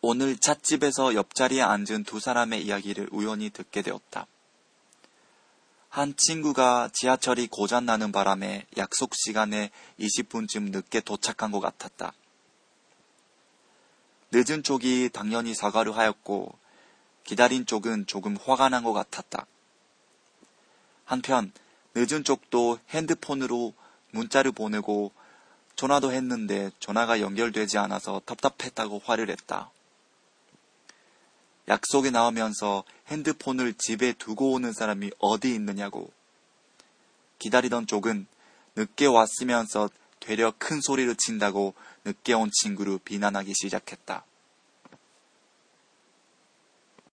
오늘 찻집에서 옆자리에 앉은 두 사람의 이야기를 우연히 듣게 되었다. 한 친구가 지하철이 고장나는 바람에 약속 시간에 20분쯤 늦게 도착한 것 같았다. 늦은 쪽이 당연히 사과를 하였고 기다린 쪽은 조금 화가 난 것 같았다. 한편 늦은 쪽도 핸드폰으로 문자를 보내고 전화도 했는데 전화가 연결되지 않아서 답답했다고 화를 했다. 약속에 나오면서 핸드폰을 집에 두고 오는 사람이 어디 있느냐고. 기다리던 쪽은 늦게 왔으면서 되려 큰 소리를 친다고 늦게 온 친구를 비난하기 시작했다.